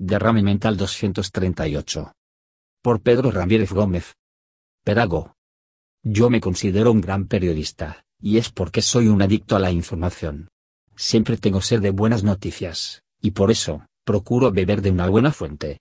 Derrame Mental 238. Por Pedro Ramírez Gómez. Perago. Yo me considero un gran periodista, y es porque soy un adicto a la información. Siempre tengo sed de buenas noticias, y por eso, procuro beber de una buena fuente.